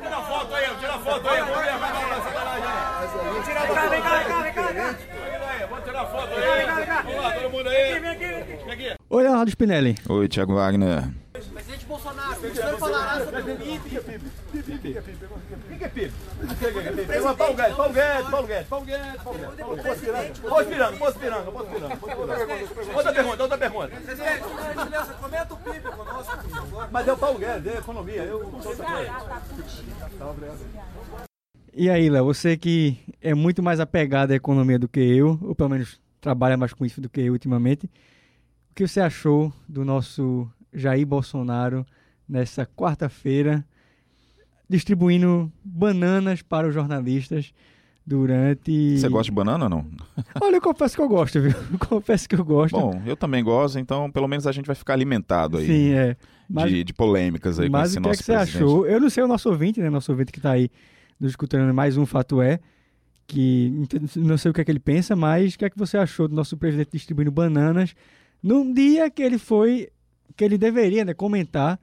Tira foto aí, tira foto aí, vamos ver, vai dar uma aí. Tira foto, vem cá, vem cá, vem cá, vem cá. Vamos tirar foto aí. Vamos lá, todo mundo aí. Vem aqui, vem aqui. Oi, Leonardo Spinelli. Oi, Thiago Wagner. Presidente Bolsonaro, o senhor falará sobre o PIB. O que que é PIB? Paulo Guedes, Paulo Guedes, Paulo Guedes, Paulo Guedes, Paulo Guedes. Posso piranga, posso piranga, posso piranga. Outra pergunta, outra pergunta. Presidente, gentileza, comenta o PIB conosco, por favor. Mas é o Paulo Guedes, é economia, eu não sou outra coisa. E aí, Léo, você que é muito mais apegado à economia do que eu, ou pelo menos trabalha mais com isso do que eu ultimamente, o que você achou do nosso Jair Bolsonaro nessa quarta-feira, distribuindo bananas para os jornalistas durante. Você gosta de banana ou não? Olha, eu confesso que eu gosto, viu? Eu confesso que eu gosto. Bom, eu também gosto, então pelo menos a gente vai ficar alimentado aí. Sim, é. Mas, de, de polêmicas aí com mas esse o que é que você presidente. achou? Eu não sei o nosso ouvinte, né? Nosso ouvinte que está aí nos escutando mais um Fato É, que não sei o que é que ele pensa, mas o que é que você achou do nosso presidente distribuindo bananas num dia que ele foi, que ele deveria né, comentar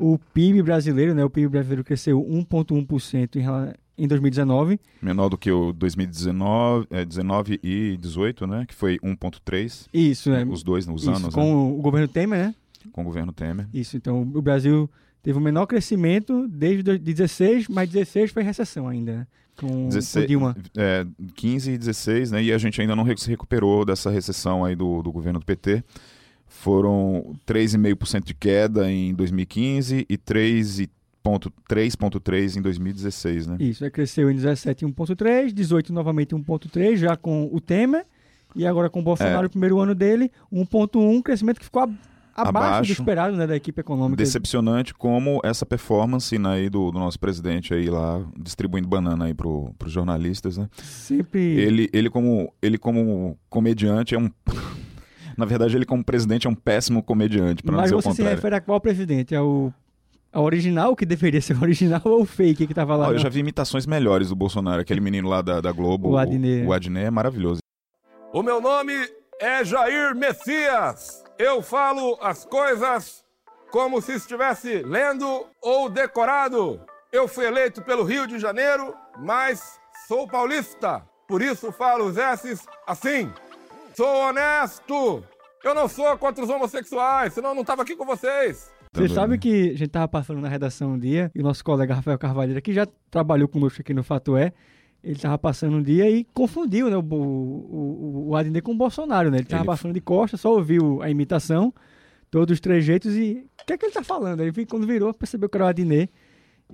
o PIB brasileiro, né? O PIB brasileiro cresceu 1,1% em, em 2019. Menor do que o 2019 é, 19 e 18, né? Que foi 1,3. Isso, né? Os dois, os anos, com né? o governo Temer, né? Com o governo Temer. Isso, então o Brasil teve o menor crescimento desde do- de 16, mas 16 foi recessão ainda, né? Com, 16, com Dilma. É, 15 e 16, né? E a gente ainda não se recuperou dessa recessão aí do, do governo do PT. Foram 3,5% de queda em 2015 e 3,3% em 2016, né? Isso, cresceu em 17 1,3, 18 novamente 1,3, já com o Temer, e agora com o Bolsonaro, É. o primeiro ano dele, 1,1, crescimento que ficou ab- abaixo, do Abaixo. esperado né, da equipe econômica. Decepcionante como essa performance né, aí do, do nosso presidente aí lá distribuindo banana aí pro, pros jornalistas, né? Sempre. Ele, ele, como, ele como comediante é um... Na verdade, ele como presidente é um péssimo comediante, para não Mas dizer o você se contrário. refere a qual presidente? É o a original, que deveria ser o original, ou o fake que tava lá? Eu já vi imitações melhores do Bolsonaro. Aquele menino lá da, da Globo, O Adnet. o Adnet é maravilhoso. O meu nome é Jair Messias. Eu falo as coisas como se estivesse lendo ou decorado. Eu fui eleito pelo Rio de Janeiro, mas sou paulista. Por isso falo os S's assim. Sou honesto. Eu não sou contra os homossexuais, senão eu não estava aqui com vocês. Você sabe que a gente tava passando na redação um dia, e o nosso colega Rafael Carvalho, que já trabalhou conosco aqui no Fato É, ele tava passando um dia e confundiu né, o, o, o, o Adnet com o Bolsonaro, né? Ele tava Ele- passando de costas, só ouviu a imitação, todos os trejeitos, e o que é que ele tá falando? Aí quando virou, percebeu que era o Adnet.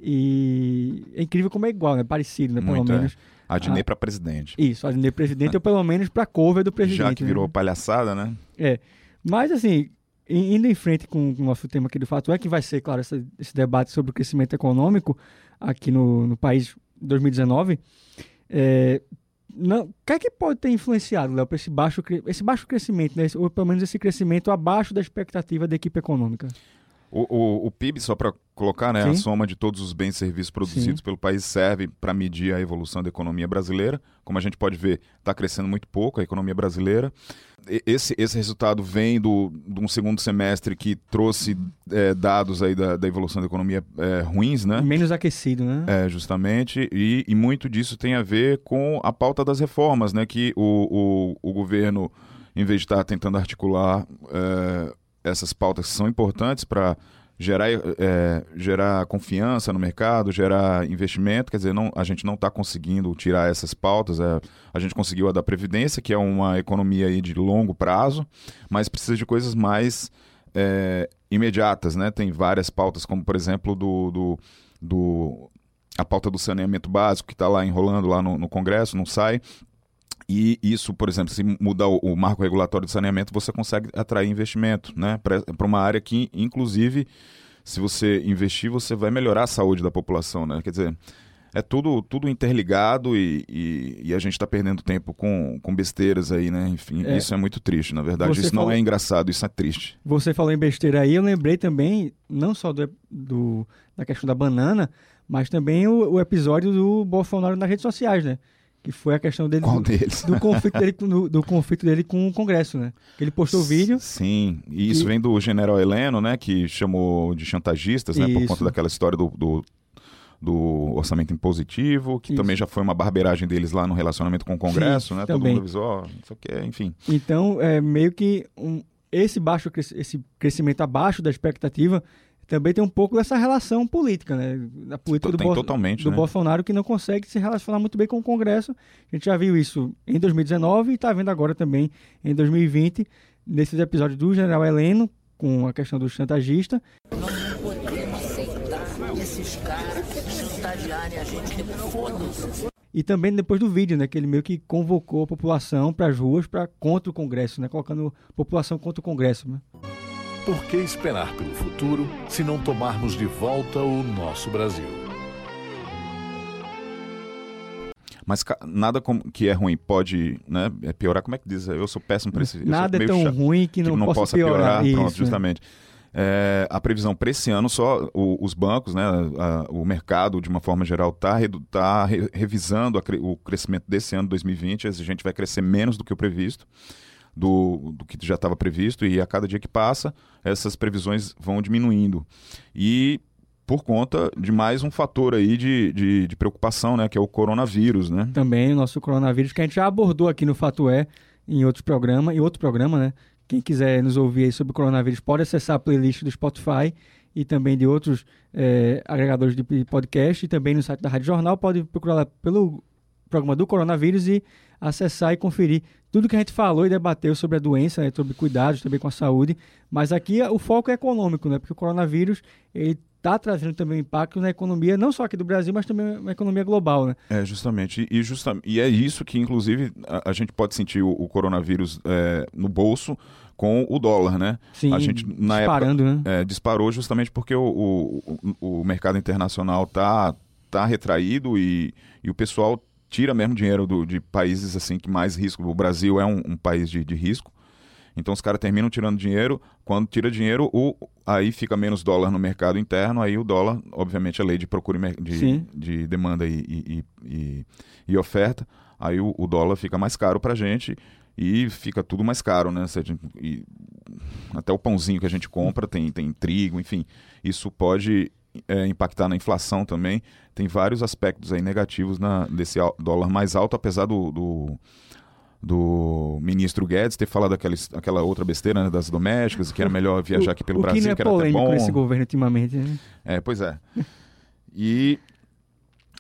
E é incrível como é igual, né? Parecido, né? Pelo Muito, é. menos. Adnet Ah. pra presidente. Isso, Adnet presidente, ou pelo menos pra cover do presidente. Já que né? virou palhaçada, né? É. Mas, assim, indo em frente com o nosso tema aqui do fato é que vai ser, claro, essa- esse debate sobre o crescimento econômico aqui no, no país em 2019. É, não, o que é que pode ter influenciado, Léo, para esse baixo, esse baixo crescimento, né? Ou pelo menos esse crescimento abaixo da expectativa da equipe econômica? O, o, o PIB, só para colocar, né, a soma de todos os bens e serviços produzidos Sim. pelo país serve para medir a evolução da economia brasileira. Como a gente pode ver, está crescendo muito pouco a economia brasileira. E- Esse, esse resultado vem do, de um segundo semestre que trouxe é, dados aí da, da evolução da economia é, ruins, né? Menos aquecido, né? É, justamente, e, e muito disso tem a ver com a pauta das reformas, né? Que o, o, o governo, em vez de estar tentando articular é, essas pautas que são importantes para gerar, é, gerar confiança no mercado, gerar investimento, quer dizer, não, a gente não está conseguindo tirar essas pautas. é, a gente conseguiu a da Previdência, que é uma economia aí de longo prazo, mas precisa de coisas mais é, imediatas, né? Tem várias pautas, como por exemplo do, do, do a pauta do saneamento básico que está lá enrolando lá no, no Congresso, não sai. E isso, por exemplo, se mudar o, marco regulatório de saneamento, você consegue atrair investimento, né? Para uma área que, inclusive, se você investir, você vai melhorar a saúde da população, né? Quer dizer, é tudo, tudo interligado e, e, e a gente está perdendo tempo com, com besteiras aí, né? Enfim, É. isso é muito triste, na verdade. Você isso não falou- é engraçado, isso é triste. Você falou em besteira aí, eu lembrei também, não só do, do- da questão da banana, mas também o, o episódio do Bolsonaro nas redes sociais, né? Que foi a questão dele Qual do, deles? do conflito dele com- do, do conflito dele com o Congresso, né? Ele postou o vídeo. Sim, e isso E- vem do general Heleno, né, que chamou de chantagistas, né, por Isso. conta daquela história do, do, do orçamento impositivo, que Isso. também já foi uma barbeiragem deles lá no relacionamento com o Congresso, Sim, né, todo também. mundo avisou, que, enfim. Então, é meio que um- esse baixo esse crescimento abaixo da expectativa também tem um pouco dessa relação política, né? Da política do, Tem totalmente, do né? Bolsonaro que não consegue se relacionar muito bem com o Congresso. A gente já viu isso em 2019 e está vendo agora também em 2020, nesses episódios do General Heleno, com a questão do chantagista, Nós não podemos aceitar esses caras chantagearem a gente. Foda-se. e também depois do vídeo, né? Que ele meio que convocou a população para as ruas para contra o Congresso, né? Colocando a população contra o Congresso, né? Por que esperar pelo futuro se não tomarmos de volta o nosso Brasil? Mas nada como, que é ruim pode né, é piorar, como é que diz? Eu sou péssimo para esse Nada é tão chato. ruim que não, possa, piorar. pronto, Isso, né? justamente. É, a previsão para esse ano só o- os bancos, né, a- o mercado de uma forma geral está tá re- revisando a o crescimento desse ano 2020. A gente vai crescer menos do que o previsto, do, do que já estava previsto e a cada dia que passa essas previsões vão diminuindo e por conta de mais um fator aí de, de, de preocupação, né, que é o coronavírus, né? também o nosso coronavírus, que a gente já abordou aqui no Fato É, em outros programas, em outro programa, né? Quem quiser nos ouvir sobre o coronavírus pode acessar a playlist do Spotify e também de outros eh, agregadores de podcast e também no site da Rádio Jornal. Pode procurar lá pelo programa do coronavírus e acessar e conferir tudo que a gente falou e debateu sobre a doença, né, sobre cuidados também com a saúde. Mas aqui o foco é econômico, né? Porque o coronavírus ele está trazendo também impacto na economia, não só aqui do Brasil, mas também na economia global, né? É, justamente. E, justa- e é isso que, inclusive, a, a gente pode sentir o, o coronavírus é, no bolso com o dólar, né? Sim, a gente, na disparando, né? época, é, disparou justamente porque o, o, o- mercado internacional tá, tá retraído e, e o pessoal tira mesmo dinheiro do- de países assim que mais risco. O Brasil é um, um país de, de risco. Então os caras terminam tirando dinheiro. Quando tira dinheiro, o, aí fica menos dólar no mercado interno. Aí o dólar, obviamente, é lei de procura e de, de demanda e, e, e- e oferta. Aí o, o dólar fica mais caro pra gente e fica tudo mais caro, né? A até o pãozinho que a gente compra tem, tem trigo, enfim. Isso pode é, impactar na inflação também. Tem vários aspectos aí negativos na, desse dólar mais alto, apesar do, do, do ministro Guedes ter falado aquela, aquela outra besteira né, das domésticas, que era melhor viajar aqui pelo o Brasil, que não é que era até bom. nesse governo ultimamente, né? É, pois é. E,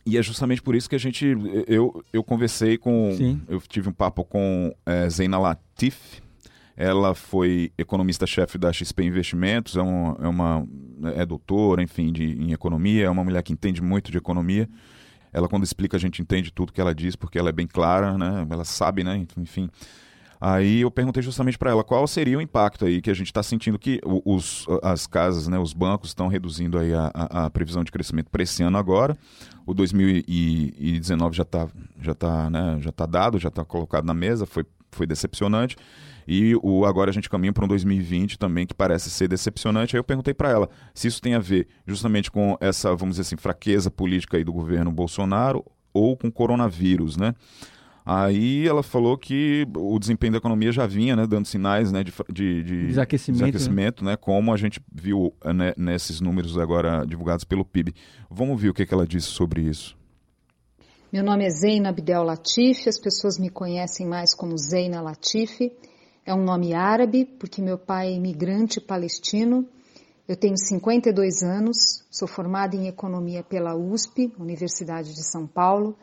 e é justamente por isso que a gente. Eu, eu conversei com. Sim. Eu tive um papo com é, Zeina Latif. Ela foi economista-chefe da XP Investimentos, é, um, é uma é doutora, enfim, de, em economia, é uma mulher que entende muito de economia. Ela, quando explica, a gente entende tudo que ela diz, porque ela é bem clara, né? Ela sabe, né? Enfim. Aí eu perguntei justamente para ela qual seria o impacto aí que a gente está sentindo que os, as casas, né, os bancos estão reduzindo aí a, a- a previsão de crescimento para esse ano agora. O 2019 já está já tá, né, já tá dado, já está colocado na mesa, foi, foi decepcionante. E o, agora a gente caminha para um 2020 também que parece ser decepcionante. Aí eu perguntei para ela se isso tem a ver justamente com essa, vamos dizer assim, fraqueza política aí do governo Bolsonaro ou com coronavírus, né? Aí ela falou que o desempenho da economia já vinha né, dando sinais né, de, de, de Desaquecimento, desaquecimento, né, como a gente viu né, nesses números agora divulgados pelo PIB. Vamos ver o que, que ela disse sobre isso. Meu nome é Zeina Abdel Latif, as pessoas me conhecem mais como Zeina Latif. É um nome árabe, porque meu pai é imigrante palestino. Eu tenho 52 anos, sou formada em economia pela USP, Universidade de São Paulo.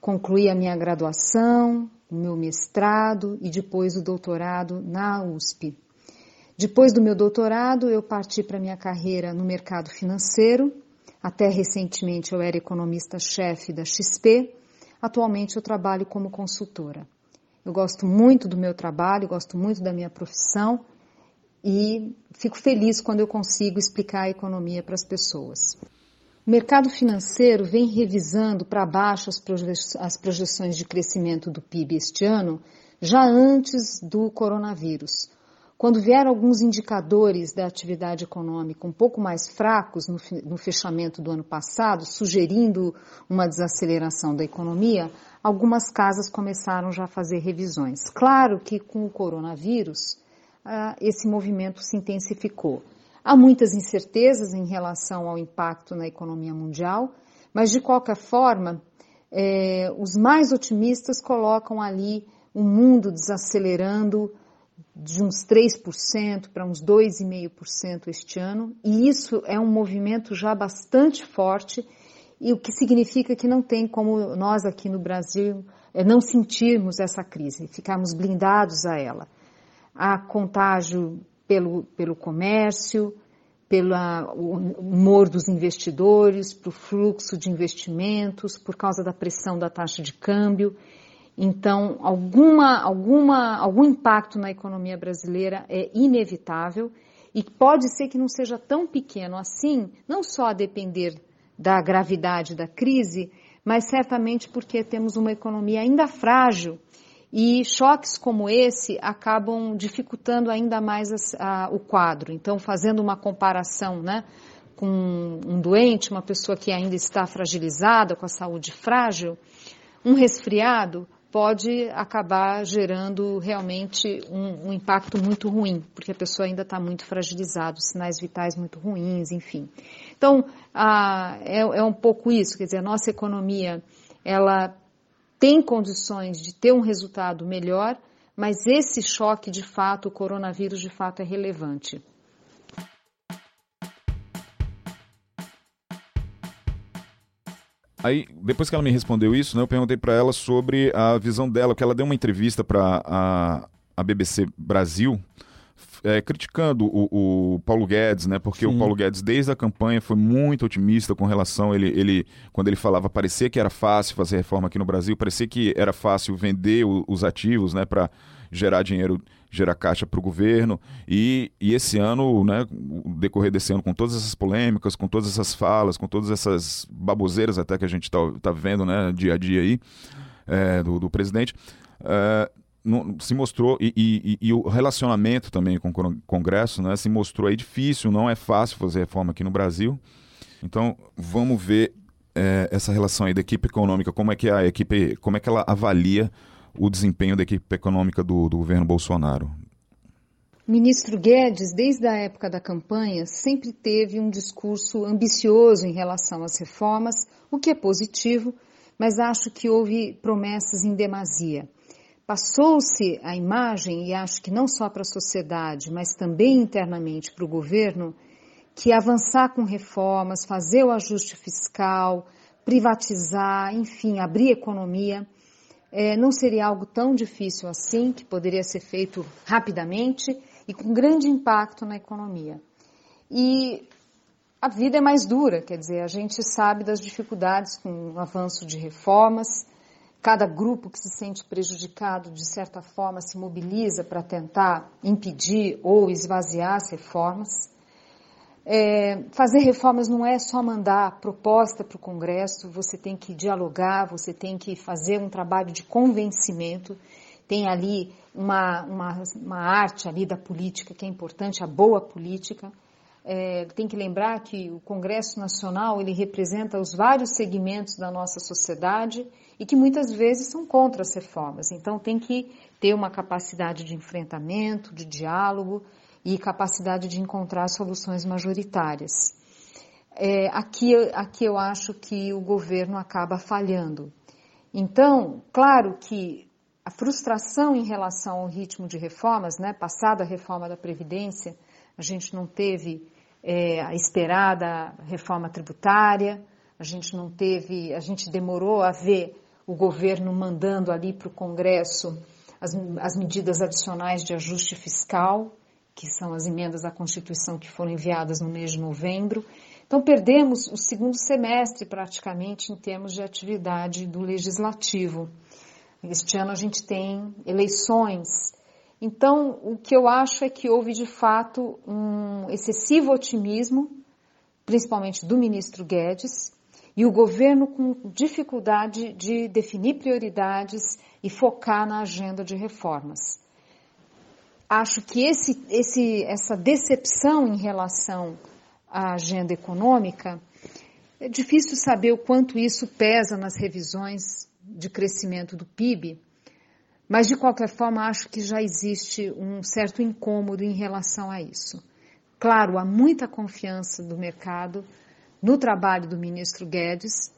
Concluí a minha graduação, o meu mestrado e depois o doutorado na USP. Depois do meu doutorado, eu parti para minha carreira no mercado financeiro. Até recentemente eu era economista-chefe da XP. Atualmente eu trabalho como consultora. Eu gosto muito do meu trabalho, gosto muito da minha profissão e fico feliz quando eu consigo explicar a economia para as pessoas. O mercado financeiro vem revisando para baixo as proje- as projeções de crescimento do PIB este ano, já antes do coronavírus, quando vieram alguns indicadores da atividade econômica um pouco mais fracos no, fechamento do ano passado, sugerindo uma desaceleração da economia, algumas casas começaram já a fazer revisões. Claro que com o coronavírus, uh, esse movimento se intensificou. Há muitas incertezas em relação ao impacto na economia mundial, mas de qualquer forma, eh, os mais otimistas colocam ali o mundo desacelerando de uns 3% para uns 2,5% este ano, e isso é um movimento já bastante forte, e o que significa que não tem como nós aqui no Brasil é, não sentirmos essa crise, ficarmos blindados a ela. Há contágio pelo, pelo comércio, pelo humor dos investidores, para o fluxo de investimentos, por causa da pressão da taxa de câmbio. Então, alguma, alguma, algum impacto na economia brasileira é inevitável e pode ser que não seja tão pequeno assim, não só a depender da gravidade da crise, mas certamente porque temos uma economia ainda frágil e choques como esse acabam dificultando ainda mais a, a, o quadro. Então, fazendo uma comparação né, com um doente, uma pessoa que ainda está fragilizada, com a saúde frágil, um resfriado pode acabar gerando realmente um, um, impacto muito ruim, porque a pessoa ainda está muito fragilizada, sinais vitais muito ruins, enfim. Então, é, é, um pouco isso, quer dizer, a nossa economia, ela tem condições de ter um resultado melhor, mas esse choque, de fato, o coronavírus, de fato, é relevante. Aí, depois que ela me respondeu isso, né, eu perguntei para ela sobre a visão dela, que ela deu uma entrevista para a, a BBC Brasil, é, criticando o, o, Paulo Guedes, né? Porque Sim. o Paulo Guedes, desde a campanha, foi muito otimista com relação. Ele, ele, quando ele falava, parecia que era fácil fazer reforma aqui no Brasil, parecia que era fácil vender o, os ativos, né? Para gerar dinheiro, gerar caixa para o governo. E, e esse ano, né, decorrer desse ano, com todas essas polêmicas, com todas essas falas, com todas essas baboseiras até que a gente está tá vendo né, dia a dia aí é, do, do, presidente, é, se mostrou, e, e, e, o relacionamento também com o Congresso né, se mostrou aí difícil, não é fácil fazer reforma aqui no Brasil. Então, vamos ver é, essa relação aí da equipe econômica, como é que a equipe, como é que ela avalia o desempenho da equipe econômica do, do governo Bolsonaro? Ministro Guedes, desde a época da campanha, sempre teve um discurso ambicioso em relação às reformas, o que é positivo, mas acho que houve promessas em demasia. Passou-se a imagem, e acho que não só para a sociedade, mas também internamente para o governo, que avançar com reformas, fazer o ajuste fiscal, privatizar, enfim, abrir economia, é, não seria algo tão difícil assim, que poderia ser feito rapidamente e com grande impacto na economia. E a vida é mais dura, quer dizer, a gente sabe das dificuldades com o avanço de reformas, cada grupo que se sente prejudicado, de certa forma, se mobiliza para tentar impedir ou esvaziar as reformas. É, fazer reformas não é só mandar proposta para o Congresso, você tem que dialogar, você tem que fazer um trabalho de convencimento. Tem ali uma, uma, uma arte ali da política que é importante, a boa política. É, tem que lembrar que o Congresso Nacional ele representa os vários segmentos da nossa sociedade e que muitas vezes são contra as reformas. Então tem que ter uma capacidade de enfrentamento, de diálogo, e capacidade de encontrar soluções majoritárias. É, aqui, aqui eu acho que o governo acaba falhando. Então, claro que a frustração em relação ao ritmo de reformas, né, passada a reforma da Previdência, a gente não teve é, a esperada reforma tributária, a gente não teve, a gente demorou a ver o governo mandando ali para o Congresso as, as medidas adicionais de ajuste fiscal, que são as emendas à Constituição que foram enviadas no mês de novembro. Então, perdemos o segundo semestre praticamente em termos de atividade do legislativo. Este ano a gente tem eleições. Então, o que eu acho é que houve de fato um excessivo otimismo, principalmente do ministro Guedes, e o governo com dificuldade de definir prioridades e focar na agenda de reformas. Acho que esse, esse, essa decepção em relação à agenda econômica, é difícil saber o quanto isso pesa nas revisões de crescimento do PIB, mas de qualquer forma acho que já existe um certo incômodo em relação a isso. Claro, há muita confiança do mercado no trabalho do ministro Guedes,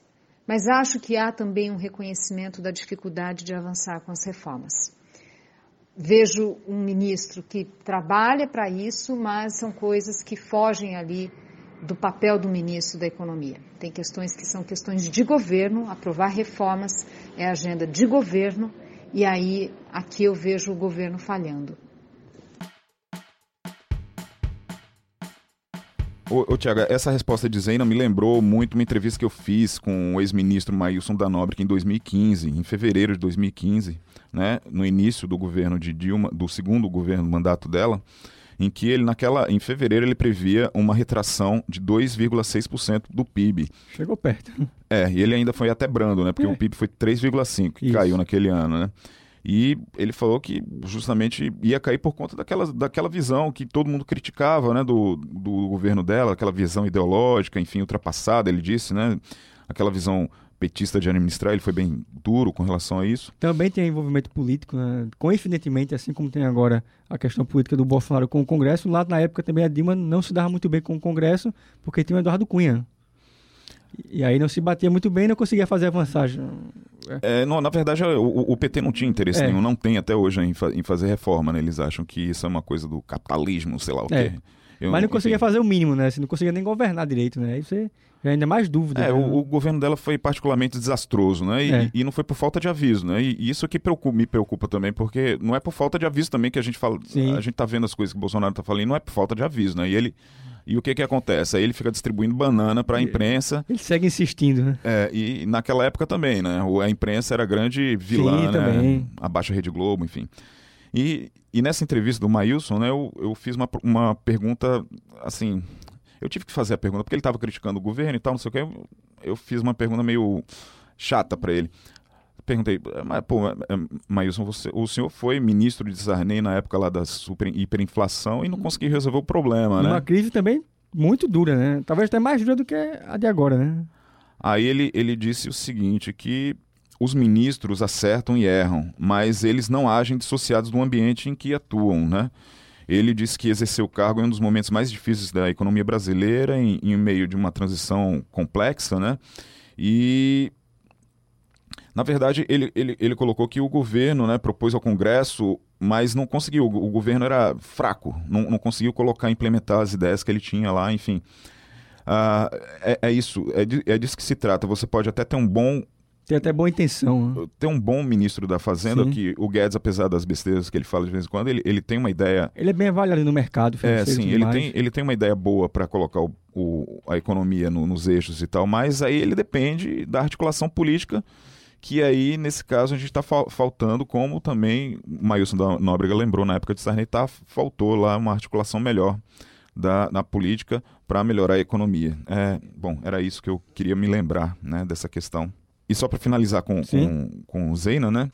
mas acho que há também um reconhecimento da dificuldade de avançar com as reformas. Vejo um ministro que trabalha para isso, mas são coisas que fogem ali do papel do ministro da Economia. Tem questões que são questões de governo, aprovar reformas é agenda de governo, e aí aqui eu vejo o governo falhando. Ô, ô Tiago, essa resposta de Zena me lembrou muito uma entrevista que eu fiz com o ex-ministro Maílson da Nóbrega em 2015, em fevereiro de 2015, né, no início do governo de Dilma, do segundo governo, mandato dela, em que ele naquela em fevereiro ele previa uma retração de 2,6% do PIB. Chegou perto. É, e ele ainda foi até brando, né? Porque é. o PIB foi 3,5 que Isso. caiu naquele ano, né? E ele falou que justamente ia cair por conta daquela, daquela visão que todo mundo criticava né, do, do governo dela, aquela visão ideológica, enfim, ultrapassada, ele disse, né? Aquela visão petista de administrar, ele foi bem duro com relação a isso. Também tem envolvimento político, né? coincidentemente, assim como tem agora a questão política do Bolsonaro com o Congresso, lá na época também a Dilma não se dava muito bem com o Congresso, porque tinha o Eduardo Cunha. E aí não se batia muito bem e não conseguia fazer avançar. É, não, na verdade, o, o, PT não tinha interesse é. nenhum, não tem até hoje em, fa em, fazer reforma, né? Eles acham que isso é uma coisa do capitalismo, sei lá o é. quê. Eu, Mas não conseguia fazer o mínimo, né? Você não conseguia nem governar direito, né? Aí você já ainda mais dúvida. É, né? o, o, governo dela foi particularmente desastroso, né? E, é. e, não foi por falta de aviso, né? E, isso aqui preocupa, me preocupa também, porque não é por falta de aviso também que a gente fala. Sim. A gente tá vendo as coisas que o Bolsonaro tá falando, não é por falta de aviso, né? E ele e o que que acontece? Aí ele fica distribuindo banana para a imprensa. Ele segue insistindo, né? É, e naquela época também, né? A imprensa era grande vilã, Sim, né? Também. A Baixa Rede Globo, enfim. E, e nessa entrevista do Maílson, né, eu, eu fiz uma, uma pergunta, assim... Eu tive que fazer a pergunta, porque ele estava criticando o governo e tal, não sei o quê. Eu, eu fiz uma pergunta meio chata para ele. Perguntei, mas, pô, Maílson, você, o senhor foi ministro de Sarney na época lá da super hiperinflação e não conseguiu resolver o problema, Uma né? Uma crise também muito dura, né? Talvez até mais dura do que a de agora, né? Aí ele, ele disse o seguinte, que os ministros acertam e erram, mas eles não agem dissociados do ambiente em que atuam, né? Ele disse que exercer o cargo em um dos momentos mais difíceis da economia brasileira, em, em meio de uma transição complexa, né? E na verdade, ele, ele, ele colocou que o governo né, propôs ao Congresso, mas não conseguiu. O governo era fraco, não, não conseguiu colocar, implementar as ideias que ele tinha lá, enfim. Uh, é, é, isso, é, é disso que se trata. Você pode até ter um bom tem até boa intenção. Né? Tem um bom ministro da Fazenda, Sim. que o Guedes, apesar das besteiras que ele fala de vez em quando, ele, ele tem uma ideia. Ele é bem avaliado no mercado. É, sim, ele tem, ele tem uma ideia boa para colocar o, o, a economia no, nos eixos e tal, mas aí ele depende da articulação política que aí, nesse caso, a gente está fa faltando, como também o Maílson da Nóbrega lembrou na época de Sarney, tá, faltou lá uma articulação melhor da, na política para melhorar a economia. É, bom, era isso que eu queria me lembrar né, dessa questão. E só para finalizar com, com, com o Zeina, né?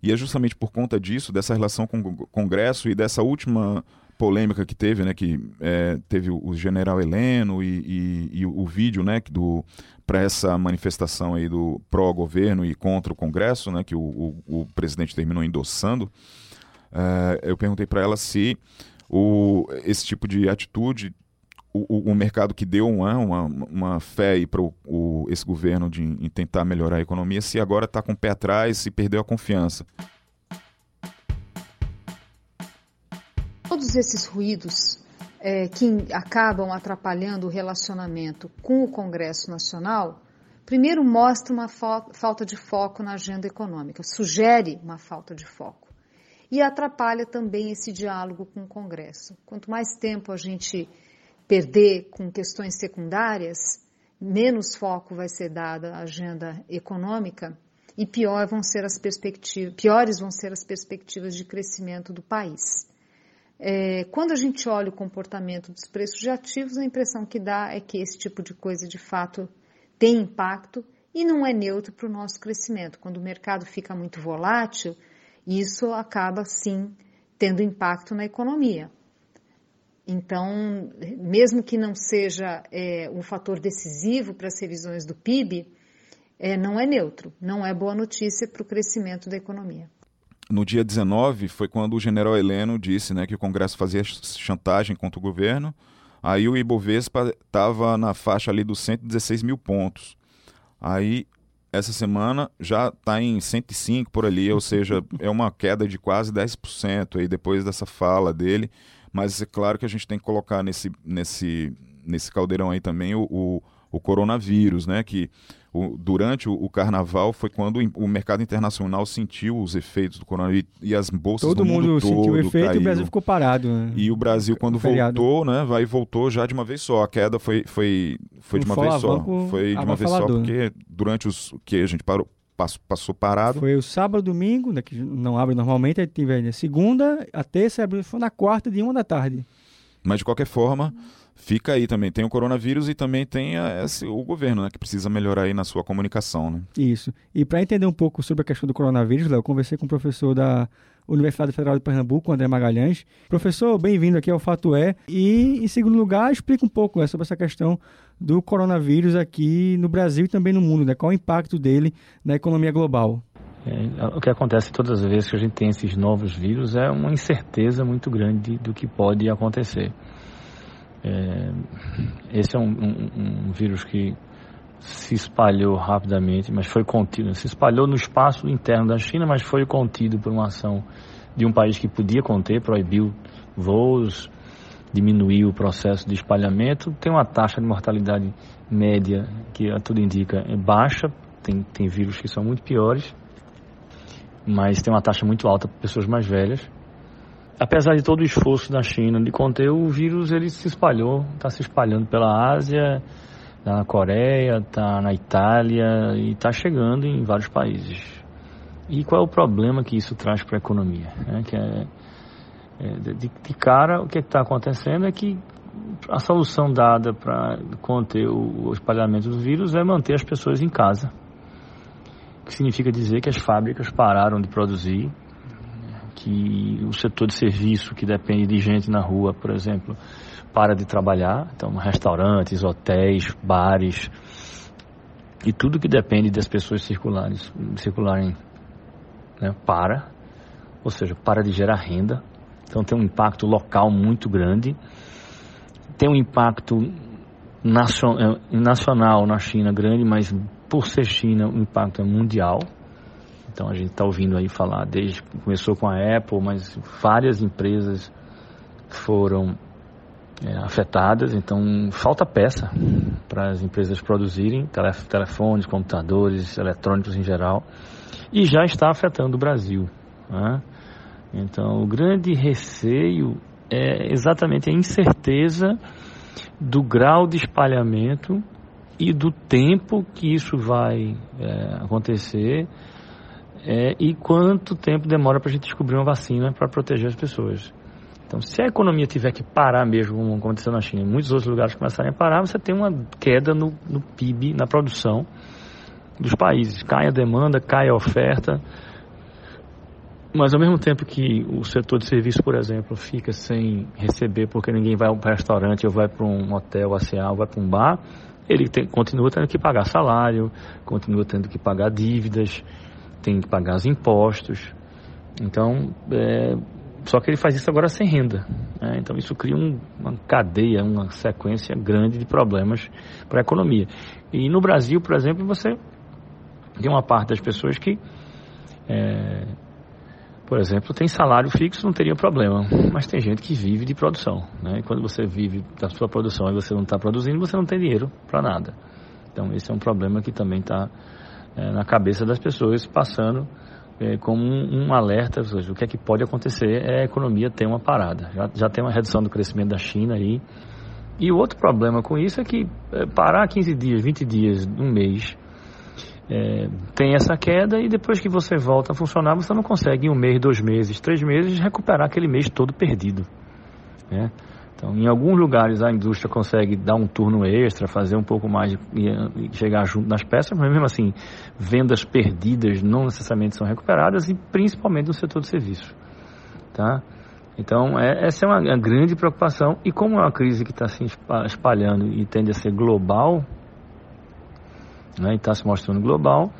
E é justamente por conta disso, dessa relação com o Congresso e dessa última polêmica que teve, né, que é, teve o general Heleno e, e, e o, o, vídeo, né, do para essa manifestação aí do pró-governo e contra o Congresso, né, que o, o, o presidente terminou endossando. É, eu perguntei para ela se o, esse tipo de atitude o, o, mercado que deu uma, uma, uma fé para esse governo de, em tentar melhorar a economia, se agora está com o pé atrás e perdeu a confiança. Todos esses ruídos é, que acabam atrapalhando o relacionamento com o Congresso Nacional, primeiro mostra uma falta de foco na agenda econômica, sugere uma falta de foco. E atrapalha também esse diálogo com o Congresso. Quanto mais tempo a gente perder com questões secundárias, menos foco vai ser dado à agenda econômica e pior vão ser as perspectivas, piores vão ser as perspectivas de crescimento do país. É, quando a gente olha o comportamento dos preços de ativos, a impressão que dá é que esse tipo de coisa de fato tem impacto e não é neutro para o nosso crescimento. Quando o mercado fica muito volátil, isso acaba sim tendo impacto na economia. Então, mesmo que não seja é, um fator decisivo para as revisões do PIB, é, não é neutro, não é boa notícia para o crescimento da economia. No dia 19 foi quando o general Heleno disse né, que o Congresso fazia chantagem contra o governo. Aí o Ibovespa estava na faixa ali dos 116 mil pontos. Aí essa semana já está em 105 por ali, ou seja, é uma queda de quase 10% aí depois dessa fala dele. Mas é claro que a gente tem que colocar nesse, nesse, nesse caldeirão aí também o, o, o coronavírus, né? Que o, durante o, o, carnaval foi quando o mercado internacional sentiu os efeitos do coronavírus e as bolsas todo do mundo, mundo sentiu todo o efeito e o Brasil ficou parado. Né? E o Brasil quando voltou, né, vai voltou já de uma vez só. A queda foi foi foi de Um uma vez só. Foi de uma vez só avassalador. porque durante os que a gente parou passou, passou parado. Foi o sábado, domingo, né, que não abre normalmente, aí teve a segunda, a terça abriu, foi na quarta de uma da tarde. Mas de qualquer forma, fica aí também. Tem o coronavírus e também tem a- esse- o governo, né, que precisa melhorar aí na sua comunicação, né? Isso. E para entender um pouco sobre a questão do coronavírus, Léo, eu conversei com o professor da Universidade Federal de Pernambuco, André Magalhães. Professor, bem-vindo aqui ao Fato É. E, em segundo lugar, explica um pouco né, sobre essa questão do coronavírus aqui no Brasil e também no mundo, né? Qual o impacto dele na economia global? É, o que acontece todas as vezes que a gente tem esses novos vírus é uma incerteza muito grande do que pode acontecer. É, esse é um, um- um vírus que se espalhou rapidamente, mas foi contido. Se espalhou no espaço interno da China, mas foi contido por uma ação de um país que podia conter, proibiu voos, diminuiu o processo de espalhamento. Tem uma taxa de mortalidade média que tudo indica é baixa. Tem, tem vírus que são muito piores, mas tem uma taxa muito alta para pessoas mais velhas. Apesar de todo o esforço da China de conter o vírus, ele se espalhou, está se espalhando pela Ásia, tá na Coreia, está na Itália e está chegando em vários países. E qual é o problema que isso traz para a economia? né? Que é, é, de, de cara, o que está acontecendo é que a solução dada para conter o, o espalhamento do vírus é manter as pessoas em casa. O que significa dizer que as fábricas pararam de produzir, que o setor de serviço, que depende de gente na rua, por exemplo, para de trabalhar. Então, restaurantes, hotéis, bares e tudo que depende das pessoas circularem, circularem né, para, ou seja, para de gerar renda. Então, tem um impacto local muito grande. Tem um impacto eh, nacional na China grande, mas por ser China, o impacto é mundial. Então a gente está ouvindo aí falar, desde começou com a Apple, mas várias empresas foram é, afetadas. Então falta peça para as empresas produzirem tele- telefones, computadores, eletrônicos em geral, e já está afetando o Brasil. né? Então o grande receio é exatamente a incerteza do grau de espalhamento e do tempo que isso vai é, acontecer é, e quanto tempo demora para a gente descobrir uma vacina para proteger as pessoas. Então, se a economia tiver que parar mesmo, como aconteceu na China, e muitos outros lugares começarem a parar, você tem uma queda no, no PIB, na produção dos países. Cai a demanda, cai a oferta. Mas ao mesmo tempo que o setor de serviço, por exemplo, fica sem receber porque ninguém vai para um restaurante ou vai para um hotel ou vai para um bar, ele tem- continua tendo que pagar salário, continua tendo que pagar dívidas, tem que pagar os impostos. Então, é, só que ele faz isso agora sem renda. né? Então, isso cria um- uma cadeia, uma sequência grande de problemas para a economia. E no Brasil, por exemplo, você tem uma parte das pessoas que, é, por exemplo, tem salário fixo, não teria problema. Mas tem gente que vive de produção. Né? E quando você vive da sua produção e você não está produzindo, você não tem dinheiro para nada. Então, esse é um problema que também está é, na cabeça das pessoas, passando é, como um, um alerta, seja, o que é que pode acontecer é a economia ter uma parada. Já, já tem uma redução do crescimento da China aí. E o outro problema com isso é que é, parar 15 dias, 20 dias, um mês, é, tem essa queda e depois que você volta a funcionar, você não consegue em um mês, dois meses, três meses recuperar aquele mês todo perdido. né? Então, em alguns lugares a indústria consegue dar um turno extra, fazer um pouco mais e, chegar junto nas peças, mas mesmo assim, vendas perdidas não necessariamente são recuperadas e principalmente no setor de serviços. Tá? Então, é, essa é uma, uma, grande preocupação. E como é uma crise que está se espalhando e tende a ser global, né, e está se mostrando global,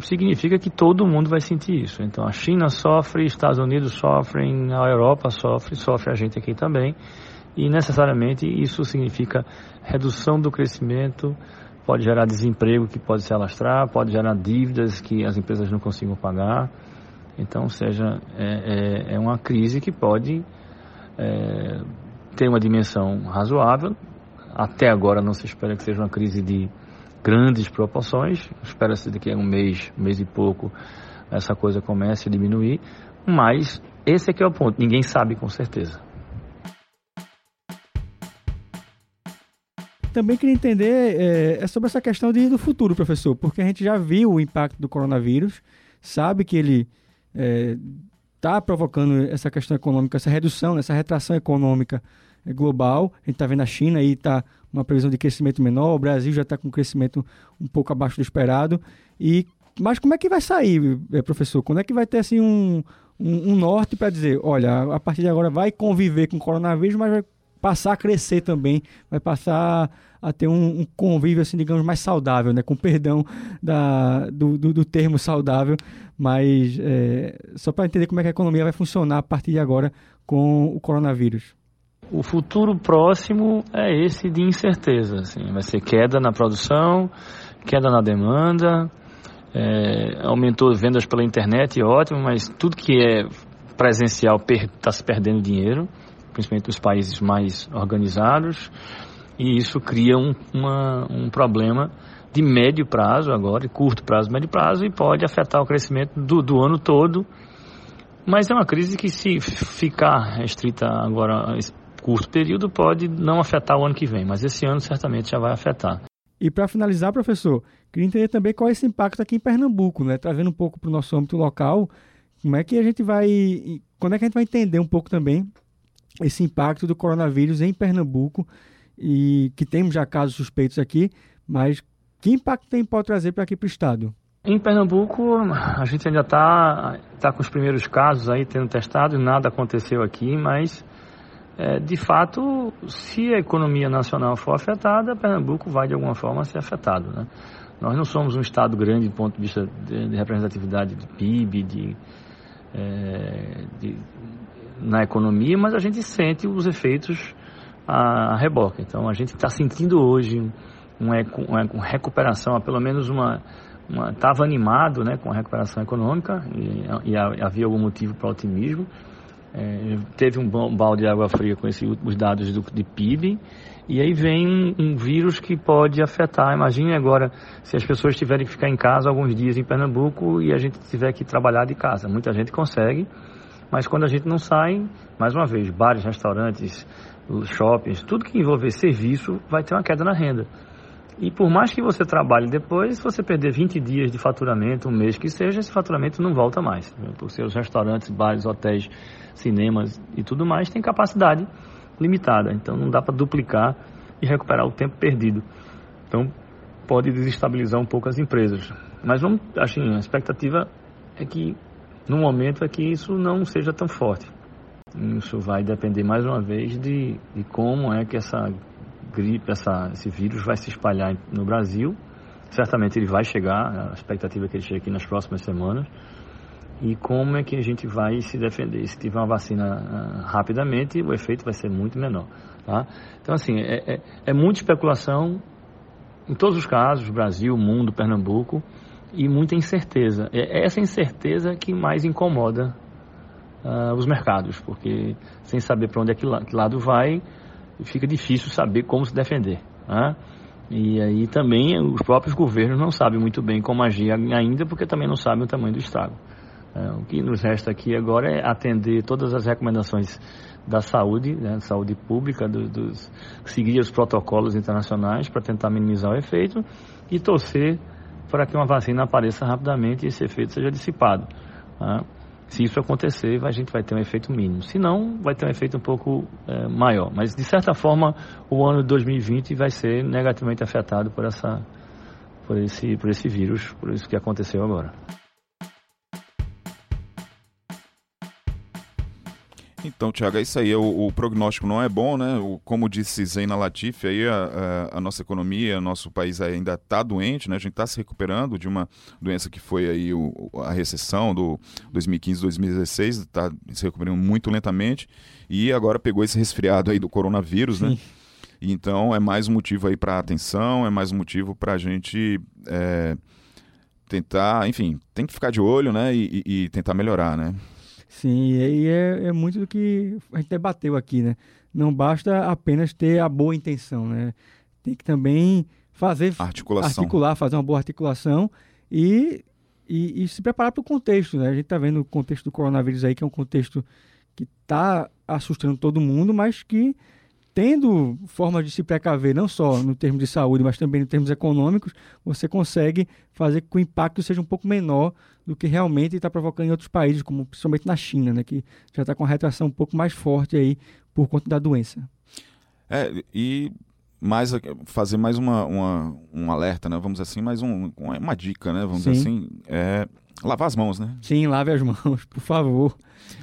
significa que todo mundo vai sentir isso. Então, a China sofre, Estados Unidos sofrem, a Europa sofre, sofre a gente aqui também. E necessariamente isso significa redução do crescimento, pode gerar desemprego que pode se alastrar, pode gerar dívidas que as empresas não consigam pagar. Então, seja, é, é, é uma crise que pode é, ter uma dimensão razoável. Até agora não se espera que seja uma crise de grandes proporções. Espera-se que um mês, um mês e pouco, essa coisa comece a diminuir. Mas esse aqui é o ponto. Ninguém sabe com certeza. Também queria entender é, é sobre essa questão de, do futuro, professor, porque a gente já viu o impacto do coronavírus, sabe que ele está é, provocando essa questão econômica, essa redução, essa retração econômica global. A gente está vendo a China aí está uma previsão de crescimento menor, o Brasil já está com um crescimento um pouco abaixo do esperado. E mas como é que vai sair, professor? Quando é que vai ter assim um, um, um norte para dizer, olha, a partir de agora vai conviver com o coronavírus, mas vai passar a crescer também, vai passar a ter um, um, convívio, assim, digamos, mais saudável, né? Com perdão da, do, do, do termo saudável, mas é, só para entender como é que a economia vai funcionar a partir de agora com o coronavírus. O futuro próximo é esse de incerteza, assim, vai ser queda na produção, queda na demanda, é, aumentou vendas pela internet, ótimo, mas tudo que é presencial está se perdendo dinheiro, principalmente nos países mais organizados e isso cria um, uma, um problema de médio prazo agora, de curto prazo, médio prazo, e pode afetar o crescimento do, do ano todo. Mas é uma crise que, se ficar restrita agora a esse curto período, pode não afetar o ano que vem, mas esse ano certamente já vai afetar. E para finalizar, professor, queria entender também qual é esse impacto aqui em Pernambuco, né? Trazendo um pouco para o nosso âmbito local, como é que a gente vai. Quando é que a gente vai entender um pouco também esse impacto do coronavírus em Pernambuco e que temos já casos suspeitos aqui, mas que impacto tem pode trazer para aqui para o estado? Em Pernambuco, a gente ainda está tá com os primeiros casos aí tendo testado nada aconteceu aqui, mas é, de fato, se a economia nacional for afetada, Pernambuco vai de alguma forma ser afetado. Né? Nós não somos um estado grande do ponto de vista de, de representatividade de PIB, de, é, de, na economia, mas a gente sente os efeitos a, reboque. Então a gente está sentindo hoje uma, uma, uma, recuperação, pelo menos uma estava animado né, com a recuperação econômica e, e havia algum motivo para otimismo. É, teve um balde de água fria com esse, os dados do, de PIB e aí vem um, um, vírus que pode afetar. Imagine agora se as pessoas tiverem que ficar em casa alguns dias em Pernambuco e a gente tiver que trabalhar de casa. Muita gente consegue, mas quando a gente não sai, mais uma vez, bares, restaurantes, shoppings, tudo que envolver serviço vai ter uma queda na renda. E por mais que você trabalhe depois, se você perder 20 dias de faturamento, um mês que seja, esse faturamento não volta mais. Porque os restaurantes, bares, hotéis, cinemas e tudo mais têm capacidade limitada. Então não dá para duplicar e recuperar o tempo perdido. Então pode desestabilizar um pouco as empresas. Mas vamos, assim, a expectativa é que no momento é que isso não seja tão forte. Isso vai depender mais uma vez de, de como é que essa gripe, essa, esse vírus vai se espalhar no Brasil. Certamente ele vai chegar, a expectativa é que ele chegue aqui nas próximas semanas. E como é que a gente vai se defender? Se tiver uma vacina uh, rapidamente, o efeito vai ser muito menor. Tá? Então, assim, é, é, é muita especulação em todos os casos, Brasil, mundo, Pernambuco, e muita incerteza. É essa incerteza que mais incomoda uh, os mercados, porque sem saber para onde é que, que, lado vai, fica difícil saber como se defender. Né? E aí também os próprios governos não sabem muito bem como agir ainda, porque também não sabem o tamanho do estrago. Uh, o que nos resta aqui agora é atender todas as recomendações da saúde, né, saúde pública, do, dos, seguir os protocolos internacionais para tentar minimizar o efeito e torcer para que uma vacina apareça rapidamente e esse efeito seja dissipado. Né? Se isso acontecer, a gente vai ter um efeito mínimo. Se não, vai ter um efeito um pouco é, maior. Mas, de certa forma, o ano de 2020 vai ser negativamente afetado por, essa, por, esse, por esse vírus, por isso que aconteceu agora. Então, Tiago, é isso aí. O, o, prognóstico não é bom, né? O, como disse Zeina Latif, aí a, a, a nossa economia, nosso país ainda está doente, né? A gente está se recuperando de uma doença que foi aí o, a recessão do 2015, 2016, está se recuperando muito lentamente e agora pegou esse resfriado aí do coronavírus, né? Sim. Então é mais um motivo aí para atenção, é mais um motivo para a gente é, tentar, enfim, tem que ficar de olho, né? E, e, e tentar melhorar, né? Sim, e é, é muito do que a gente debateu aqui, né? Não basta apenas ter a boa intenção, né? Tem que também fazer articulação. articular, fazer uma boa articulação e, e, e se preparar para o contexto, né? A gente está vendo o contexto do coronavírus aí, que é um contexto que está assustando todo mundo, mas que tendo formas de se precaver, não só no termo de saúde, mas também em termos econômicos, você consegue fazer com que o impacto seja um pouco menor do que realmente está provocando em outros países, como principalmente na China, né, que já está com uma retração um pouco mais forte aí por conta da doença. É, e mais fazer mais uma, uma, um alerta, né? Vamos assim, mais um, uma dica, né? Vamos Sim. dizer assim, é lavar as mãos, né? Sim, lave as mãos, por favor.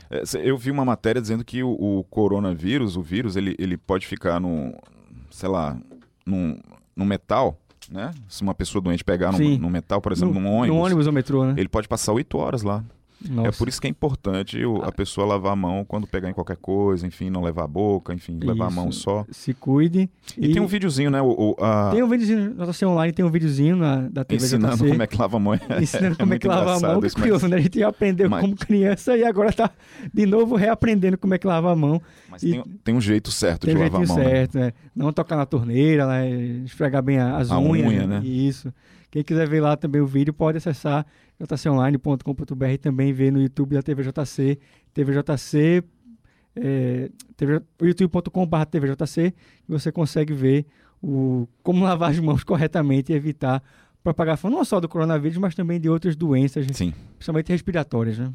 É, eu vi uma matéria dizendo que o, o, coronavírus, o vírus, ele, ele pode ficar no, sei lá, num, num metal, né? Se uma pessoa doente pegar num, num metal, por exemplo, no, num ônibus. No ônibus ou metrô, né? Ele pode passar oito horas lá. Nossa. É por isso que é importante o, a pessoa lavar a mão quando pegar em qualquer coisa, enfim, não levar a boca, enfim, isso. levar a mão só. Se cuide. E, e... tem um videozinho, né? O, a... Tem um videozinho, na nossa online tem um videozinho na, da TV Ensinando JC. como é que lava a mão. Ensinando é como é que lava a mão. Que curioso, mas... né? A gente aprendeu mas... como criança e agora tá de novo reaprendendo como é que lava a mão. Mas e... tem, tem, um jeito certo de lavar a mão. Tem um jeito certo, né? né? Não tocar na torneira, né? esfregar bem as a unhas. Unha, né? Isso. Quem quiser ver lá também o vídeo pode acessar jconline.com.br e também ver no YouTube da TVJC, TVJC, é, TV, youtube.com.br TVJC, e você consegue ver o, como lavar as mãos corretamente e evitar propagação não só do coronavírus, mas também de outras doenças, Sim. principalmente respiratórias. Né?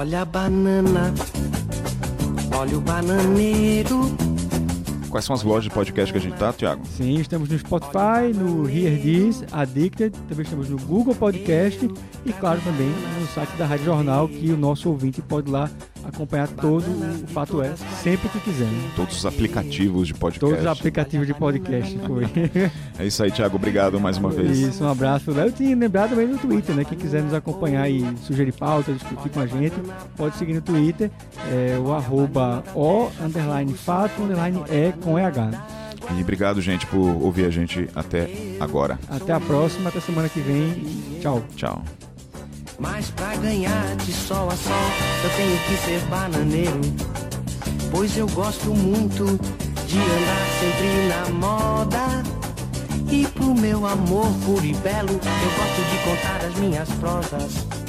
Olha a banana, olha o bananeiro. Quais são as lojas de podcast que a gente tá, Thiago? Sim, estamos no Spotify, no Hear This, Addicted, também estamos no Google Podcast e, claro, também no site da Rádio Jornal, que o nosso ouvinte pode lá acompanhar todo o Fato É, sempre que quiser. Né? Todos os aplicativos de podcast. Todos os aplicativos de podcast, foi. é isso aí, Thiago. Obrigado mais uma vez. Isso, um abraço. Eu tinha lembrado também no Twitter, né? Quem quiser nos acompanhar e sugerir pauta, discutir com a gente, pode seguir no Twitter, é, o arroba o, underline fato, underline é com EH. E obrigado, gente, por ouvir a gente até agora. Até a próxima, até semana que vem. Tchau. Tchau. Mas pra ganhar de sol a sol, eu tenho que ser bananeiro. Pois eu gosto muito de andar sempre na moda. E pro meu amor puro e belo, eu gosto de contar as minhas prosas.